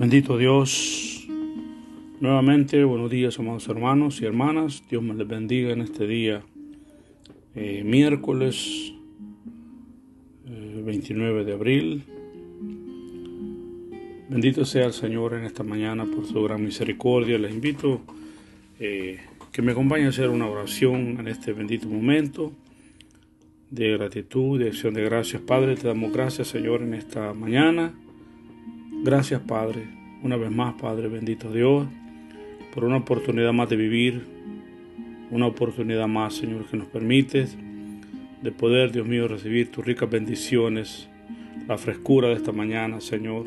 Bendito Dios. Nuevamente, buenos días, amados hermanos y hermanas. Dios me les bendiga en este día, eh, miércoles 29 eh, de abril. Bendito sea el Señor en esta mañana por su gran misericordia. Les invito eh, que me acompañen a hacer una oración en este bendito momento de gratitud, de acción de gracias. Padre, te damos gracias, Señor, en esta mañana. Gracias, Padre, una vez más, Padre, bendito Dios, por una oportunidad más de vivir, una oportunidad más, Señor, que nos permites de poder, Dios mío, recibir tus ricas bendiciones, la frescura de esta mañana, Señor,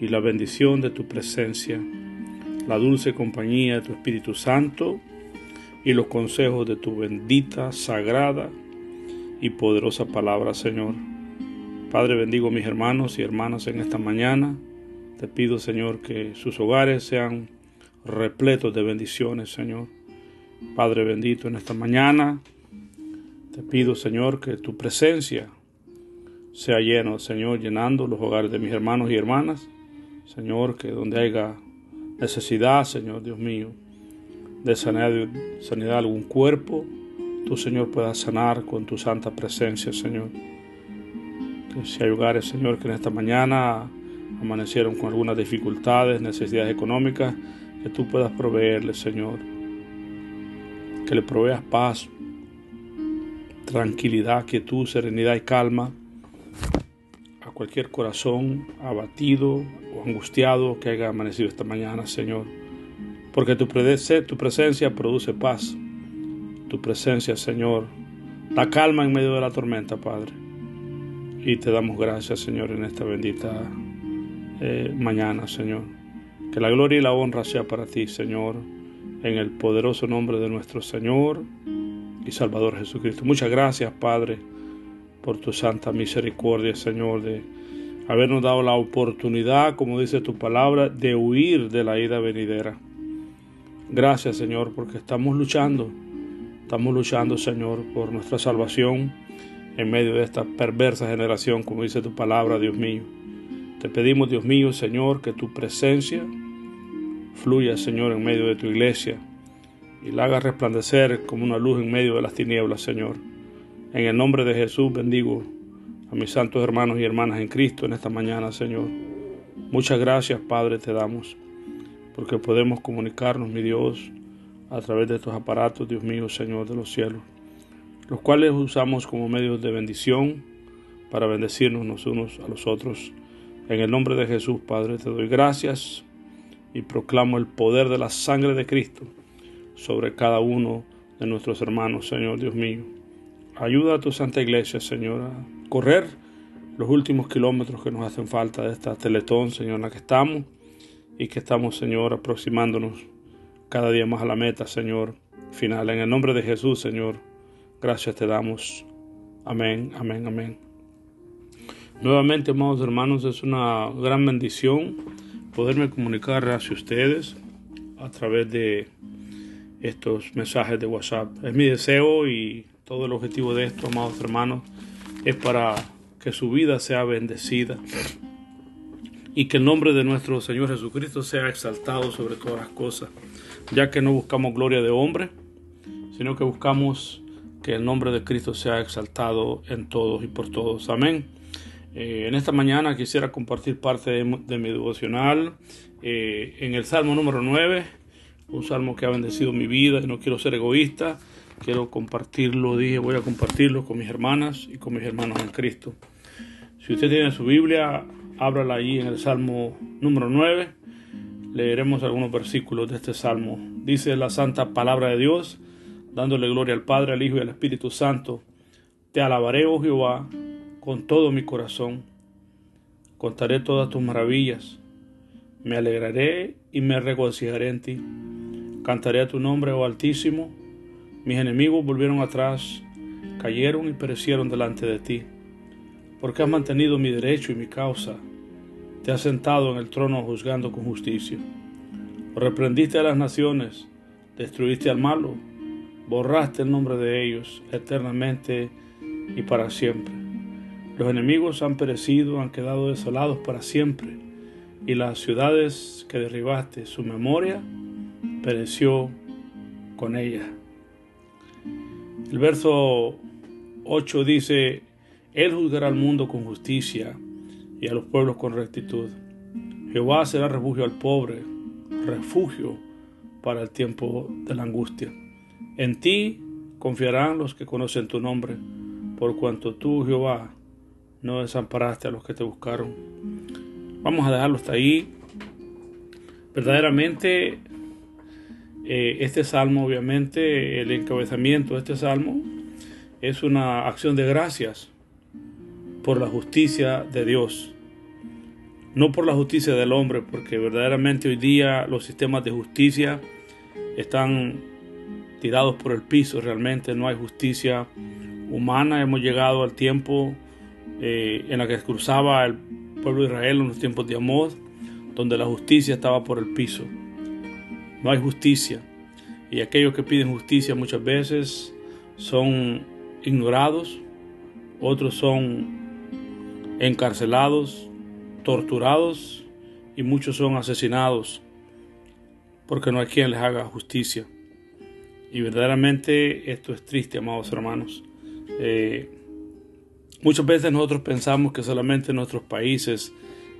y la bendición de tu presencia, la dulce compañía de tu Espíritu Santo y los consejos de tu bendita, sagrada y poderosa palabra, Señor. Padre, bendigo a mis hermanos y hermanas en esta mañana. Te pido, Señor, que sus hogares sean repletos de bendiciones, Señor. Padre bendito, en esta mañana te pido, Señor, que tu presencia sea lleno, Señor, llenando los hogares de mis hermanos y hermanas. Señor, que donde haya necesidad, Señor, Dios mío, de sanidad, algún cuerpo, tú, Señor, puedas sanar con tu santa presencia, Señor. Que si hay hogares, Señor, que en esta mañana amanecieron con algunas dificultades, necesidades económicas, que tú puedas proveerles, Señor. Que le proveas paz, tranquilidad, quietud, serenidad y calma a cualquier corazón abatido o angustiado que haya amanecido esta mañana, Señor. Porque tu, tu presencia produce paz tu presencia, Señor. La calma en medio de la tormenta, Padre. Y te damos gracias, Señor, en esta bendita eh, mañana, Señor. Que la gloria y la honra sea para ti, Señor, en el poderoso nombre de nuestro Señor y Salvador Jesucristo. Muchas gracias, Padre, por tu santa misericordia, Señor, de habernos dado la oportunidad, como dice tu palabra, de huir de la ida venidera. Gracias, Señor, porque estamos luchando Estamos luchando, Señor, por nuestra salvación en medio de esta perversa generación, como dice tu palabra, Dios mío. Te pedimos, Dios mío, Señor, que tu presencia fluya, Señor, en medio de tu iglesia y la haga resplandecer como una luz en medio de las tinieblas, Señor. En el nombre de Jesús bendigo a mis santos hermanos y hermanas en Cristo en esta mañana, Señor. Muchas gracias, Padre, te damos, porque podemos comunicarnos, mi Dios, a través de estos aparatos, Dios mío, Señor de los cielos, los cuales usamos como medios de bendición para bendecirnos los unos a los otros. En el nombre de Jesús, Padre, te doy gracias y proclamo el poder de la sangre de Cristo sobre cada uno de nuestros hermanos, Señor Dios mío. Ayuda a tu Santa Iglesia, Señor, a correr los últimos kilómetros que nos hacen falta de esta teletón, Señor, en la que estamos y que estamos, Señor, aproximándonos cada día más a la meta, Señor, final. En el nombre de Jesús, Señor, gracias te damos. Amén, amén, amén. Nuevamente, amados hermanos, es una gran bendición poderme comunicar hacia ustedes a través de estos mensajes de WhatsApp. Es mi deseo y todo el objetivo de esto, amados hermanos, es para que su vida sea bendecida y que el nombre de nuestro Señor Jesucristo sea exaltado sobre todas las cosas ya que no buscamos gloria de hombre, sino que buscamos que el nombre de Cristo sea exaltado en todos y por todos. Amén. Eh, en esta mañana quisiera compartir parte de, mi devocional eh, en el Salmo número 9, un salmo que ha bendecido mi vida y no quiero ser egoísta, quiero compartirlo, dije voy a compartirlo con mis hermanas y con mis hermanos en Cristo. Si usted tiene su Biblia, ábrala ahí en el Salmo número 9 leeremos algunos versículos de este salmo. Dice la santa palabra de Dios, dándole gloria al Padre, al Hijo y al Espíritu Santo. Te alabaré, oh Jehová, con todo mi corazón. Contaré todas tus maravillas. Me alegraré y me regocijaré en ti. Cantaré a tu nombre, oh Altísimo. Mis enemigos volvieron atrás, cayeron y perecieron delante de ti. Porque has mantenido mi derecho y mi causa te has sentado en el trono juzgando con justicia. Reprendiste a las naciones, destruiste al malo, borraste el nombre de ellos eternamente y para siempre. Los enemigos han perecido, han quedado desolados para siempre. y las ciudades que derribaste, su memoria pereció con ella. El verso 8 dice, Él juzgará al mundo con justicia y a los pueblos con rectitud. Jehová será refugio al pobre, refugio para el tiempo de la angustia. En ti confiarán los que conocen tu nombre, por cuanto tú, Jehová, no desamparaste a los que te buscaron. Vamos a dejarlo hasta ahí. Verdaderamente, eh, este salmo, obviamente, el encabezamiento de este salmo es una acción de gracias por la justicia de Dios. No por la justicia del hombre, porque verdaderamente hoy día los sistemas de justicia están tirados por el piso, realmente no hay justicia humana. Hemos llegado al tiempo eh, en la que cruzaba el pueblo de Israel en los tiempos de Amós, donde la justicia estaba por el piso. No hay justicia. Y aquellos que piden justicia muchas veces son ignorados, otros son encarcelados, torturados y muchos son asesinados porque no hay quien les haga justicia. Y verdaderamente esto es triste, amados hermanos. Eh, muchas veces nosotros pensamos que solamente en nuestros países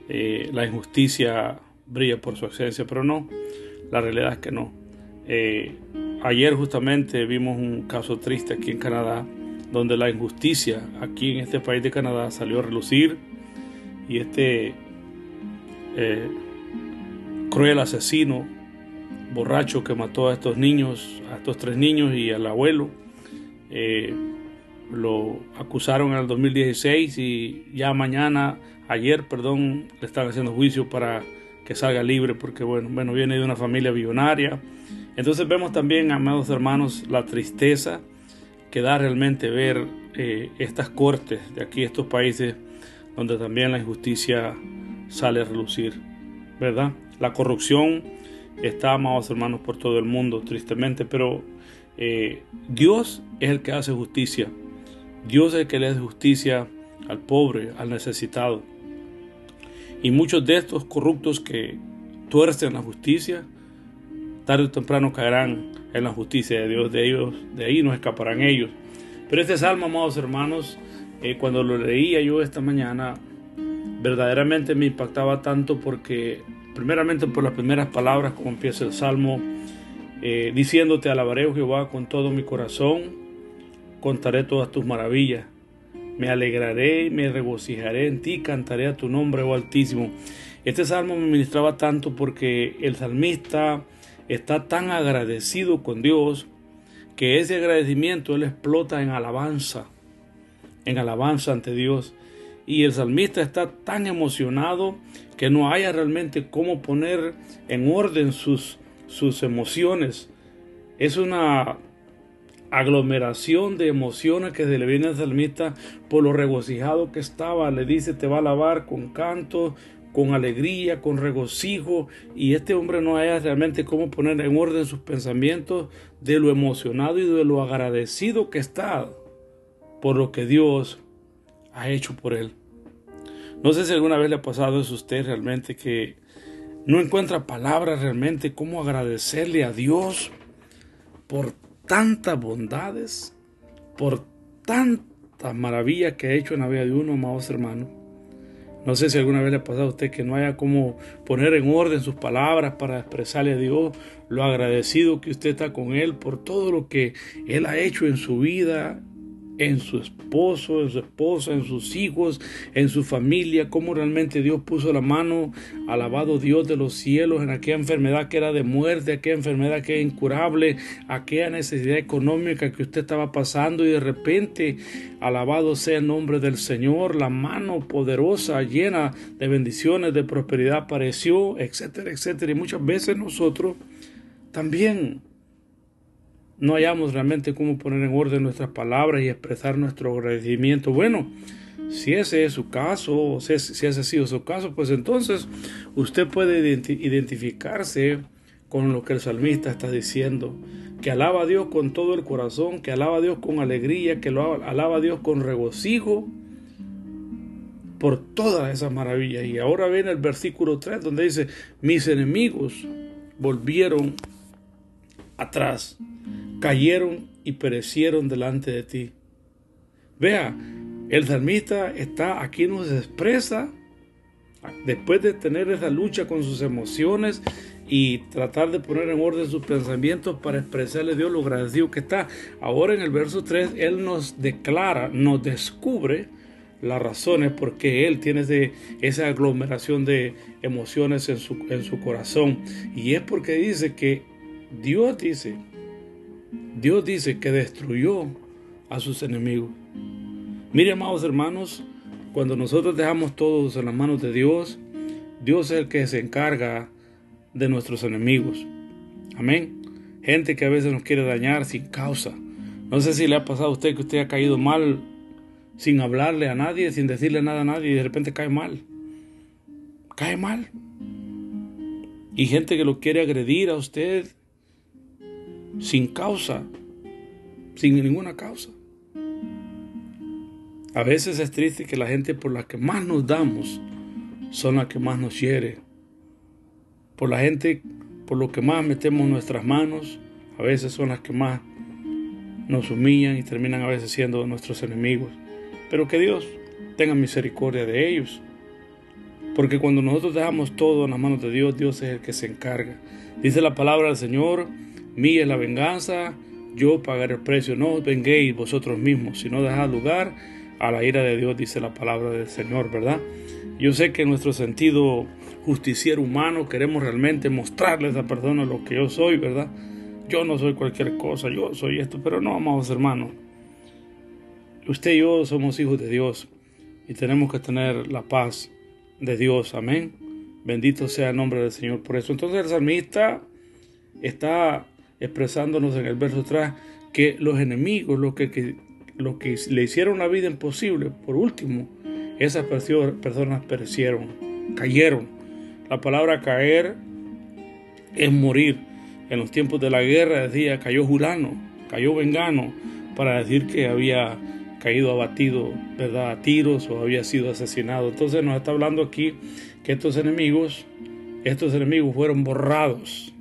eh, la injusticia brilla por su ausencia, pero no, la realidad es que no. Eh, ayer justamente vimos un caso triste aquí en Canadá, donde la injusticia aquí en este país de Canadá salió a relucir y este cruel asesino borracho que mató a estos niños, a estos tres niños y al abuelo. Eh, lo acusaron en el 2016 y ya mañana, ayer, perdón, le están haciendo juicio para que salga libre porque, bueno, bueno, viene de una familia billonaria. Entonces vemos también, amados hermanos, la tristeza que da realmente ver eh, estas cortes de aquí, estos países, donde también la injusticia sale a relucir, ¿verdad? La corrupción está, amados hermanos, por todo el mundo, tristemente, pero eh, Dios es el que hace justicia. Dios es el que le hace justicia al pobre, al necesitado. Y muchos de estos corruptos que tuercen la justicia, tarde o temprano caerán en la justicia de Dios. De ellos, de ahí no escaparán ellos. Pero este salmo, amados hermanos, eh, cuando lo leía yo esta mañana, verdaderamente me impactaba tanto porque primeramente por las primeras palabras, como empieza el Salmo, eh, diciéndote, alabaré, Jehová, con todo mi corazón, contaré todas tus maravillas, me alegraré y me regocijaré en ti, cantaré a tu nombre, oh Altísimo. Este salmo me ministraba tanto porque el salmista está tan agradecido con Dios que ese agradecimiento él explota en alabanza, en alabanza ante Dios. Y el salmista está tan emocionado que no haya realmente cómo poner en orden sus, sus emociones. Es una aglomeración de emociones que se le viene al salmista por lo regocijado que estaba. Le dice, te va a alabar con canto, con alegría, con regocijo. Y este hombre no haya realmente cómo poner en orden sus pensamientos de lo emocionado y de lo agradecido que está por lo que Dios ha hecho por él. No sé si alguna vez le ha pasado eso a usted realmente que no encuentra palabras realmente cómo agradecerle a Dios por tantas bondades, por tanta maravilla que ha hecho en la vida de uno, amados hermanos. No sé si alguna vez le ha pasado a usted que no haya cómo poner en orden sus palabras para expresarle a Dios lo agradecido que usted está con Él por todo lo que Él ha hecho en su vida en su esposo, en su esposa, en sus hijos, en su familia, cómo realmente Dios puso la mano, alabado Dios de los cielos, en aquella enfermedad que era de muerte, aquella enfermedad que era incurable, aquella necesidad económica que usted estaba pasando y de repente, alabado sea el nombre del Señor, la mano poderosa, llena de bendiciones, de prosperidad apareció, etcétera, etcétera. Y muchas veces nosotros también no hallamos realmente cómo poner en orden nuestras palabras y expresar nuestro agradecimiento. Bueno, si ese es su caso, si ese ha sido su caso, pues entonces usted puede identificarse con lo que el salmista está diciendo, que alaba a Dios con todo el corazón, que alaba a Dios con alegría, que lo alaba a Dios con regocijo, por todas esas maravillas. Y ahora viene el versículo 3 donde dice, mis enemigos volvieron atrás, cayeron y perecieron delante de ti. Vea, el salmista está aquí nos expresa después de tener esa lucha con sus emociones y tratar de poner en orden sus pensamientos para expresarle a Dios lo agradecido que está. Ahora en el verso 3 Él nos declara, nos descubre las razones por qué Él tiene esa aglomeración de emociones en su, en su corazón. Y es porque dice que Dios dice, Dios dice que destruyó a sus enemigos. Mire, amados hermanos, cuando nosotros dejamos todos en las manos de Dios, Dios es el que se encarga de nuestros enemigos. Amén. Gente que a veces nos quiere dañar sin causa. No sé si le ha pasado a usted que usted ha caído mal sin hablarle a nadie, sin decirle nada a nadie y de repente cae mal. Cae mal. Y gente que lo quiere agredir a usted sin causa, sin ninguna causa. A veces es triste que la gente por la que más nos damos son las que más nos hiere. Por la gente por lo que más metemos nuestras manos, a veces son las que más nos humillan y terminan a veces siendo nuestros enemigos. Pero que Dios tenga misericordia de ellos. Porque cuando nosotros dejamos todo en las manos de Dios, Dios es el que se encarga. Dice la palabra del Señor, mía es la venganza, yo pagaré el precio. No os venguéis vosotros mismos, sino dejad lugar a la ira de Dios, dice la palabra del Señor, ¿verdad? Yo sé que en nuestro sentido justiciero humano queremos realmente mostrarle a esa persona lo que yo soy, ¿verdad? Yo no soy cualquier cosa, yo soy esto, pero no, amados hermanos. Usted y yo somos hijos de Dios y tenemos que tener la paz de Dios, amén. Bendito sea el nombre del Señor por eso. Entonces el salmista está expresándonos en el verso atrás que los enemigos, lo que, que que le hicieron la vida imposible, por último, esas personas perecieron, cayeron. La palabra caer es morir. En los tiempos de la guerra decía cayó Julano, cayó Vengano, para decir que había caído abatido, ¿verdad? A tiros o había sido asesinado. Entonces nos está hablando aquí que estos enemigos, estos enemigos fueron borrados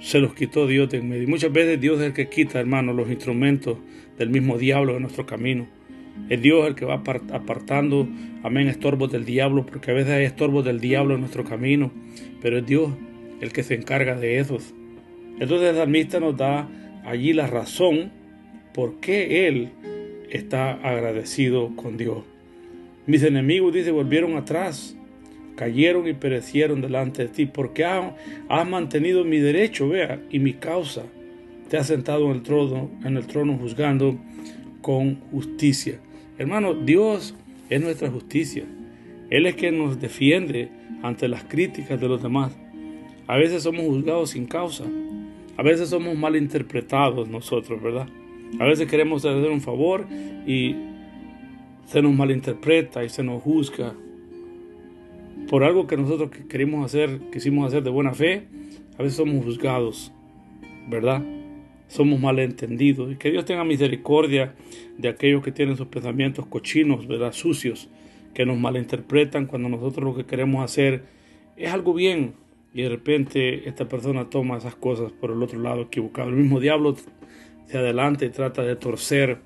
se los quitó Dios de en medio. Y muchas veces Dios es el que quita, hermano, los instrumentos del mismo diablo de nuestro camino. Es Dios el que va apartando, amén, estorbos del diablo, porque a veces hay estorbos del diablo en nuestro camino, pero es Dios el que se encarga de esos. Entonces el salmista nos da allí la razón por qué él está agradecido con Dios. Mis enemigos, dice, volvieron atrás cayeron y perecieron delante de ti, porque has, mantenido mi derecho, vea, y mi causa. Te has sentado en el trono, en el trono juzgando con justicia. Hermano, Dios es nuestra justicia. Él es quien nos defiende ante las críticas de los demás. A veces somos juzgados sin causa. A veces somos mal interpretados nosotros, ¿verdad? A veces queremos hacer un favor y se nos malinterpreta y se nos juzga por algo que nosotros queremos hacer, quisimos hacer de buena fe, a veces somos juzgados, ¿verdad? Somos malentendidos. Y que Dios tenga misericordia de aquellos que tienen sus pensamientos cochinos, ¿verdad? Sucios, que nos malinterpretan cuando nosotros lo que queremos hacer es algo bien y de repente esta persona toma esas cosas por el otro lado equivocado. El mismo diablo se adelanta y trata de torcer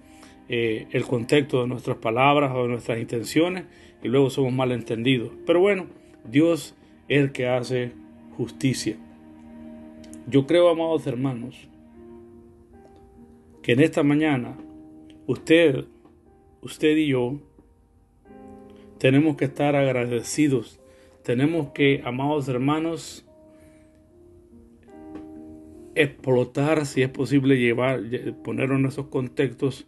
eh, el contexto de nuestras palabras o de nuestras intenciones y luego somos malentendidos. Pero bueno, Dios es el que hace justicia. Yo creo, amados hermanos, que en esta mañana usted, usted y yo tenemos que estar agradecidos. Tenemos que, amados hermanos, explotar, si es posible, llevar, poner en esos contextos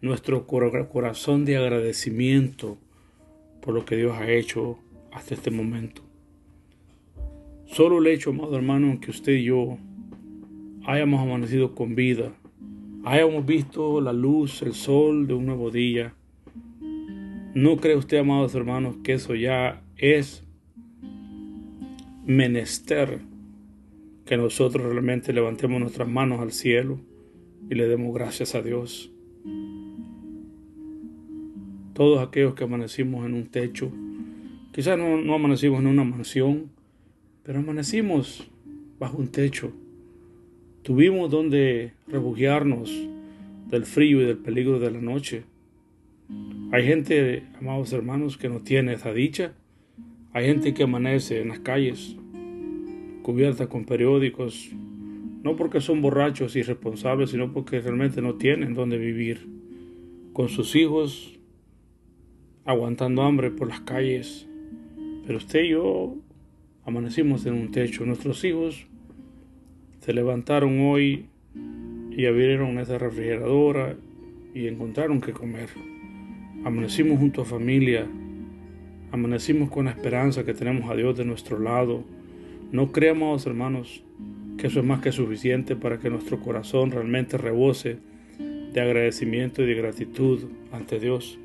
nuestro corazón de agradecimiento por lo que Dios ha hecho hasta este momento. Solo el hecho, amado hermano, que usted y yo hayamos amanecido con vida, hayamos visto la luz, el sol de un nuevo día. ¿No cree usted, amados hermanos, que eso ya es menester que nosotros realmente levantemos nuestras manos al cielo y le demos gracias a Dios? Todos aquellos que amanecimos en un techo. Quizás no, amanecimos en una mansión, pero amanecimos bajo un techo. Tuvimos donde refugiarnos del frío y del peligro de la noche. Hay gente, amados hermanos, que no tiene esa dicha. Hay gente que amanece en las calles cubierta con periódicos, no porque son borrachos irresponsables, sino porque realmente no tienen donde vivir, con sus hijos aguantando hambre por las calles. Pero usted y yo amanecimos en un techo. Nuestros hijos se levantaron hoy y abrieron esa refrigeradora y encontraron que comer. Amanecimos junto a familia. Amanecimos con la esperanza que tenemos a Dios de nuestro lado. No creamos, hermanos, que eso es más que suficiente para que nuestro corazón realmente rebose de agradecimiento y de gratitud ante Dios.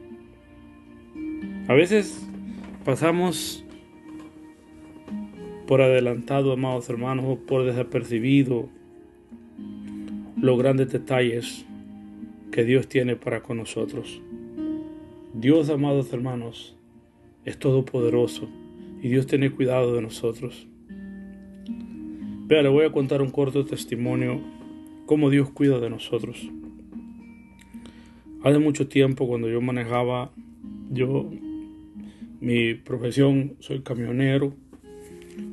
A veces pasamos por adelantado, amados hermanos, o por desapercibido los grandes detalles que Dios tiene para con nosotros. Dios, amados hermanos, es todopoderoso y Dios tiene cuidado de nosotros. Vea, le voy a contar un corto testimonio cómo Dios cuida de nosotros. Hace mucho tiempo cuando yo manejaba, yo, mi profesión, soy camionero.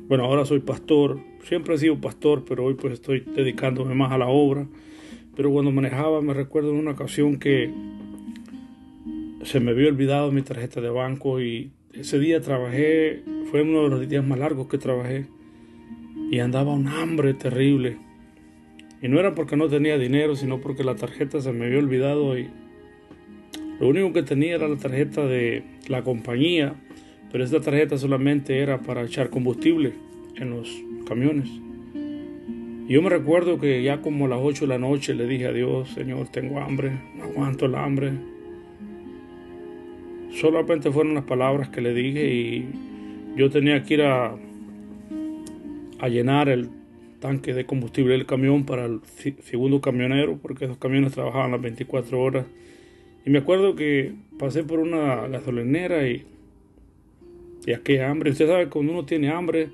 Bueno, ahora soy pastor. Siempre he sido pastor, pero hoy pues estoy dedicándome más a la obra. Pero cuando manejaba me recuerdo en una ocasión que se me había olvidado mi tarjeta de banco y ese día trabajé, fue uno de los días más largos que trabajé y andaba un hambre terrible. Y no era porque no tenía dinero, sino porque la tarjeta se me había olvidado y lo único que tenía era la tarjeta de la compañía, pero esta tarjeta solamente era para echar combustible en los camiones. Yo me recuerdo que ya como a las 8 de la noche le dije a Dios, Señor, tengo hambre, no aguanto el hambre, solamente fueron las palabras que le dije y yo tenía que ir a, a llenar el tanque de combustible del camión para el segundo camionero, porque esos camiones trabajaban las 24 horas. Y me acuerdo que pasé por una gasolinera y, y aquella hambre. Usted sabe, cuando uno tiene hambre,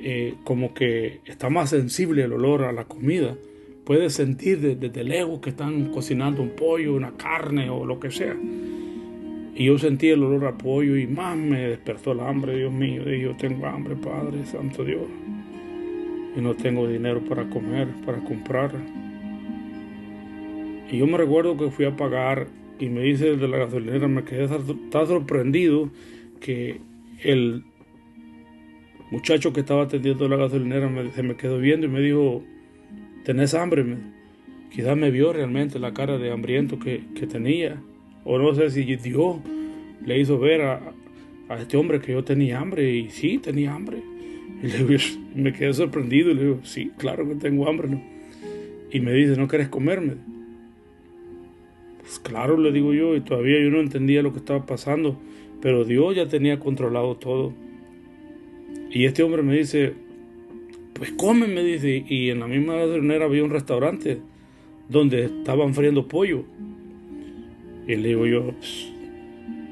eh, como que está más sensible el olor a la comida. Puede sentir desde, desde lejos que están cocinando un pollo, una carne o lo que sea. Y yo sentí el olor a pollo y más me despertó el hambre, Dios mío. Y yo tengo hambre, Padre Santo Dios. Y no tengo dinero para comer, para comprar. Y yo me recuerdo que fui a pagar y me dice el de la gasolinera, me quedé tan sorprendido que el muchacho que estaba atendiendo la gasolinera me, se me quedó viendo y me dijo, ¿tenés hambre? quizás me vio realmente la cara de hambriento que, que tenía o no sé si Dios le hizo ver a, este hombre que yo tenía hambre y sí, tenía hambre. Y me quedé sorprendido y le digo, sí, claro que tengo hambre. Y me dice, ¿no quieres comerme? Pues claro, le digo yo, y todavía yo no entendía lo que estaba pasando, pero Dios ya tenía controlado todo. Y este hombre me dice, pues come, me dice, y en la misma gasolinera había un restaurante donde estaban friendo pollo. Y le digo yo,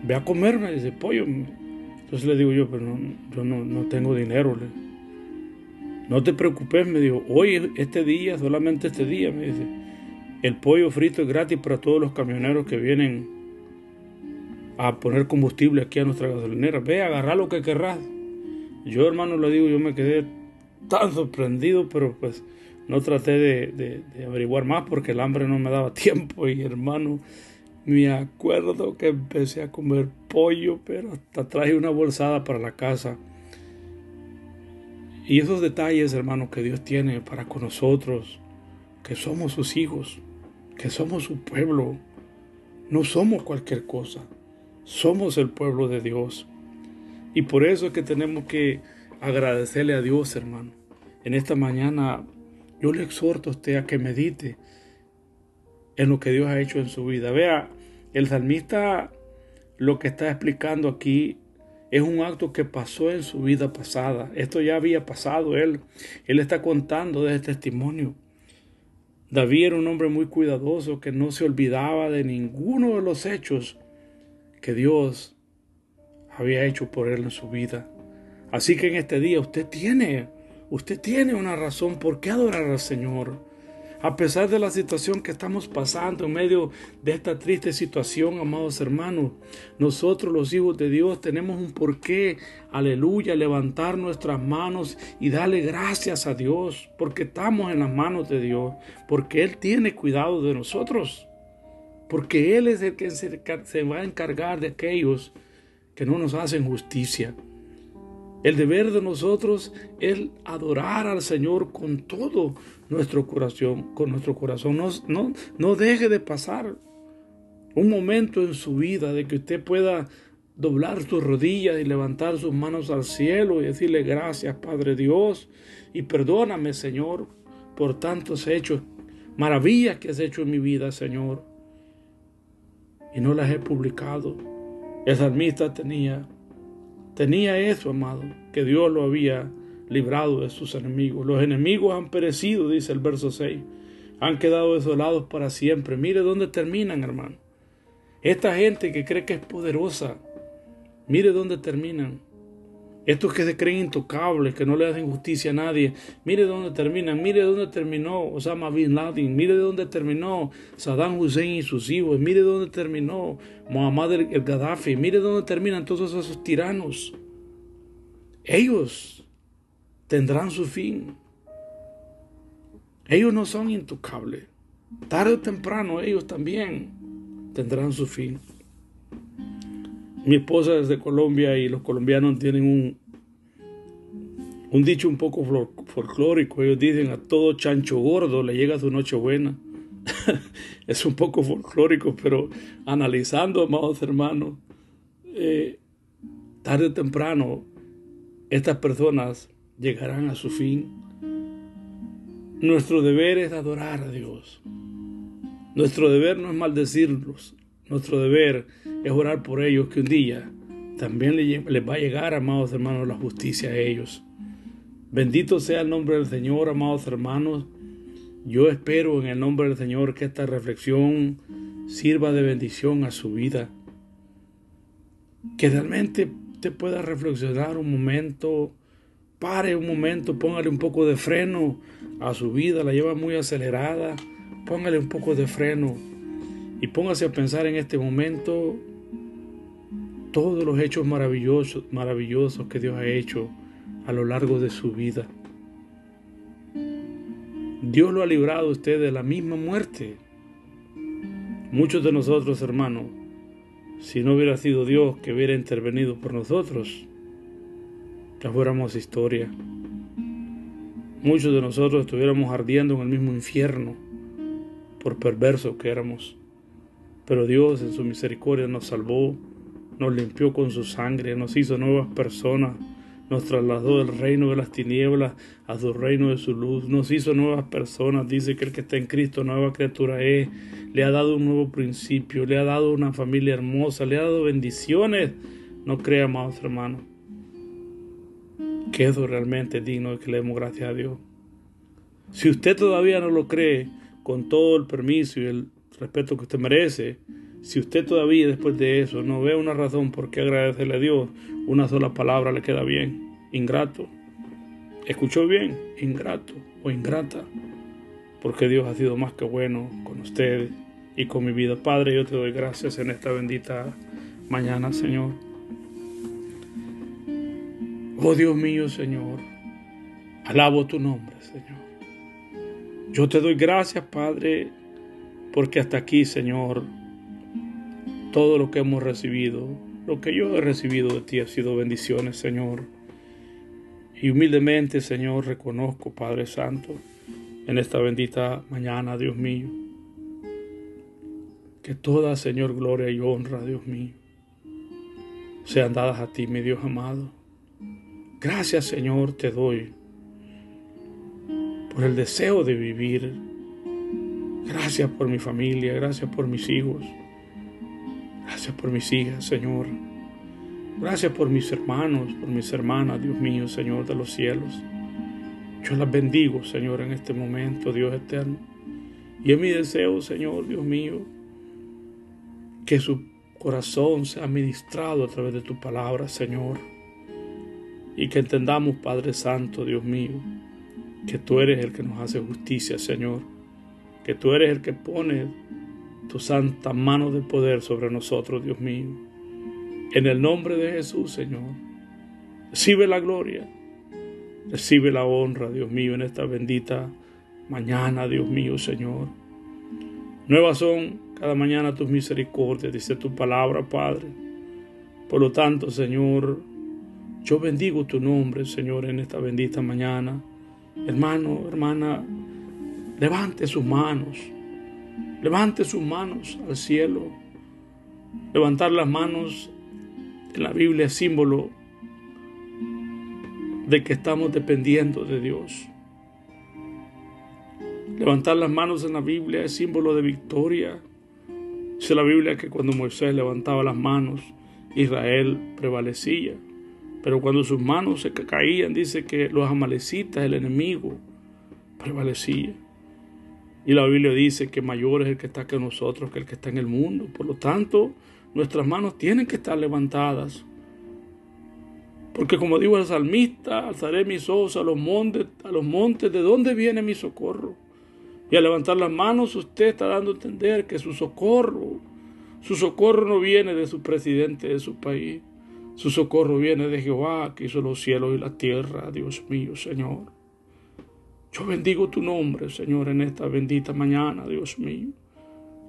ve a comerme ese pollo. Entonces le digo yo, pero no, yo no, no tengo dinero. No te preocupes, me dijo, hoy, este día, solamente este día, me dice, el pollo frito es gratis para todos los camioneros que vienen a poner combustible aquí a nuestra gasolinera. Ve, agarra lo que querrás. Yo, hermano, le digo, yo me quedé tan sorprendido, pero pues no traté de, de averiguar más porque el hambre no me daba tiempo. Y hermano, me acuerdo que empecé a comer pollo, pero hasta traje una bolsada para la casa. Y esos detalles, hermanos, que Dios tiene para con nosotros, que somos sus hijos, que somos su pueblo, no somos cualquier cosa, somos el pueblo de Dios. Y por eso es que tenemos que agradecerle a Dios, hermano. En esta mañana yo le exhorto a usted a que medite en lo que Dios ha hecho en su vida. Vea, el salmista lo que está explicando aquí es un acto que pasó en su vida pasada. Esto ya había pasado él. Él está contando de este testimonio. David era un hombre muy cuidadoso que no se olvidaba de ninguno de los hechos que Dios había hecho por él en su vida. Así que en este día usted tiene, usted tiene una razón por qué adorar al Señor. A pesar de la situación que estamos pasando en medio de esta triste situación, amados hermanos, nosotros los hijos de Dios tenemos un porqué, aleluya, levantar nuestras manos y darle gracias a Dios, porque estamos en las manos de Dios, porque Él tiene cuidado de nosotros, porque Él es el que se, va a encargar de aquellos que no nos hacen justicia. El deber de nosotros es adorar al Señor con todo nuestro corazón, con nuestro corazón. No, no, no deje de pasar un momento en su vida de que usted pueda doblar sus rodillas y levantar sus manos al cielo y decirle gracias Padre Dios y perdóname Señor por tantos hechos, maravillas que has hecho en mi vida Señor y no las he publicado. El salmista tenía Tenía eso, amado, que Dios lo había librado de sus enemigos. Los enemigos han perecido, dice el verso 6. Han quedado desolados para siempre. Mire dónde terminan, hermano. Esta gente que cree que es poderosa, mire dónde terminan. Estos que se creen intocables, que no le hacen justicia a nadie, mire dónde terminan, mire dónde terminó Osama Bin Laden, mire dónde terminó Saddam Hussein y sus hijos, mire dónde terminó Muhammad el Gaddafi, mire dónde terminan todos esos tiranos. Ellos tendrán su fin. Ellos no son intocables. Tarde o temprano ellos también tendrán su fin. Mi esposa es de Colombia y los colombianos tienen un, un dicho un poco folclórico. Ellos dicen a todo chancho gordo le llega su noche buena. es un poco folclórico, pero analizando, amados hermanos, eh, tarde o temprano estas personas llegarán a su fin. Nuestro deber es adorar a Dios. Nuestro deber no es maldecirlos. Nuestro deber es orar por ellos que un día también les va a llegar, amados hermanos, la justicia a ellos. Bendito sea el nombre del Señor, amados hermanos. Yo espero en el nombre del Señor que esta reflexión sirva de bendición a su vida. Que realmente te pueda reflexionar un momento, pare un momento, póngale un poco de freno a su vida, la lleva muy acelerada, póngale un poco de freno y póngase a pensar en este momento todos los hechos maravillosos, maravillosos que Dios ha hecho a lo largo de su vida. Dios lo ha librado a usted de la misma muerte. Muchos de nosotros, hermanos, si no hubiera sido Dios que hubiera intervenido por nosotros, ya fuéramos historia. Muchos de nosotros estuviéramos ardiendo en el mismo infierno por perversos que éramos. Pero Dios en su misericordia nos salvó, nos limpió con su sangre, nos hizo nuevas personas, nos trasladó del reino de las tinieblas a su reino de su luz, nos hizo nuevas personas, dice que el que está en Cristo nueva criatura es, le ha dado un nuevo principio, le ha dado una familia hermosa, le ha dado bendiciones. No crea, amados hermanos, que realmente digno de que le demos gracias a Dios. Si usted todavía no lo cree, con todo el permiso y el respeto que usted merece, si usted todavía después de eso no ve una razón por qué agradecerle a Dios, una sola palabra le queda bien, ingrato. ¿Escuchó bien? Ingrato o ingrata. Porque Dios ha sido más que bueno con usted y con mi vida. Padre, yo te doy gracias en esta bendita mañana, Señor. Oh Dios mío, Señor, alabo tu nombre, Señor. Yo te doy gracias, Padre, porque hasta aquí, Señor, todo lo que hemos recibido, lo que yo he recibido de ti ha sido bendiciones, Señor. Y humildemente, Señor, reconozco, Padre Santo, en esta bendita mañana, Dios mío, que toda, Señor, gloria y honra, Dios mío, sean dadas a ti, mi Dios amado. Gracias, Señor, te doy por el deseo de vivir Gracias por mi familia, gracias por mis hijos, gracias por mis hijas, Señor. Gracias por mis hermanos, por mis hermanas, Dios mío, Señor de los cielos. Yo las bendigo, Señor, en este momento, Dios eterno. Y es mi deseo, Señor, Dios mío, que su corazón sea ministrado a través de tu palabra, Señor. Y que entendamos, Padre Santo, Dios mío, que tú eres el que nos hace justicia, Señor. Que tú eres el que pone tu santa mano de poder sobre nosotros, Dios mío. En el nombre de Jesús, Señor. Recibe la gloria. Recibe la honra, Dios mío, en esta bendita mañana, Dios mío, Señor. Nuevas son cada mañana tus misericordias, dice tu palabra, Padre. Por lo tanto, Señor, yo bendigo tu nombre, Señor, en esta bendita mañana. Hermano, hermana, levante sus manos, levante sus manos al cielo. Levantar las manos en la Biblia es símbolo de que estamos dependiendo de Dios. Levantar las manos en la Biblia es símbolo de victoria. Dice la Biblia que cuando Moisés levantaba las manos, Israel prevalecía. Pero cuando sus manos se caían, dice que los amalecitas, el enemigo, prevalecía. Y la Biblia dice que mayor es el que está que nosotros que el que está en el mundo. Por lo tanto, nuestras manos tienen que estar levantadas. Porque como dijo el salmista, alzaré mis ojos a los montes, a los montes, ¿de dónde viene mi socorro? Y al levantar las manos usted está dando a entender que su socorro, su socorro no viene de su presidente de su país. Su socorro viene de Jehová que hizo los cielos y la tierra, Dios mío, Señor. Yo bendigo tu nombre, Señor, en esta bendita mañana, Dios mío.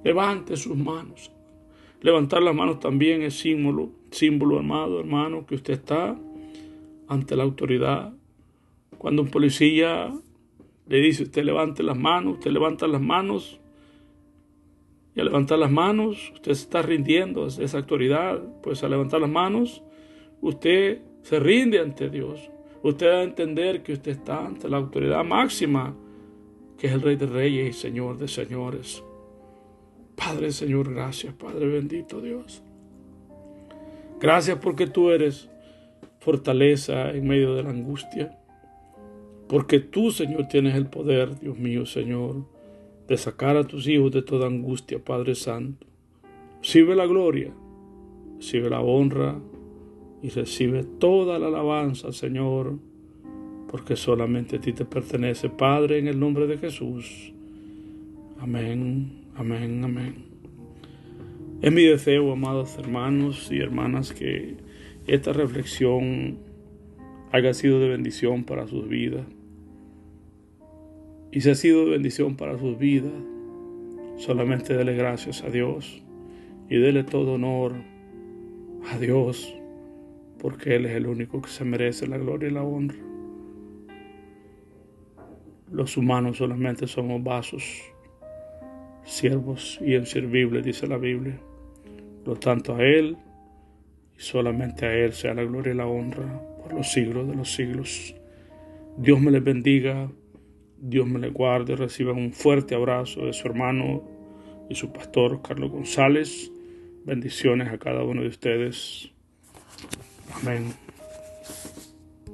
Levante sus manos. Levantar las manos también es símbolo, símbolo, amado hermano, que usted está ante la autoridad. Cuando un policía le dice, usted levante las manos, usted levanta las manos, y al levantar las manos, usted se está rindiendo a esa autoridad, pues al levantar las manos, usted se rinde ante Dios. Usted a entender que usted está ante la autoridad máxima, que es el Rey de Reyes y Señor de Señores. Padre Señor, gracias, Padre bendito Dios. Gracias porque tú eres fortaleza en medio de la angustia. Porque tú, Señor, tienes el poder, Dios mío, Señor, de sacar a tus hijos de toda angustia, Padre Santo. Recibe la gloria, recibe la honra y recibe toda la alabanza, Señor, porque solamente a ti te pertenece, Padre, en el nombre de Jesús. Amén, amén, amén. Es mi deseo, amados hermanos y hermanas, que esta reflexión haya sido de bendición para sus vidas. Y si ha sido de bendición para sus vidas, solamente dele gracias a Dios y dele todo honor a Dios, porque Él es el único que se merece la gloria y la honra. Los humanos solamente somos vasos, siervos y inservibles, dice la Biblia. Por lo tanto, a Él y solamente a Él sea la gloria y la honra por los siglos de los siglos. Dios me les bendiga. Dios me le guarde, reciban un fuerte abrazo de su hermano y su pastor Carlos González. Bendiciones a cada uno de ustedes. Amén.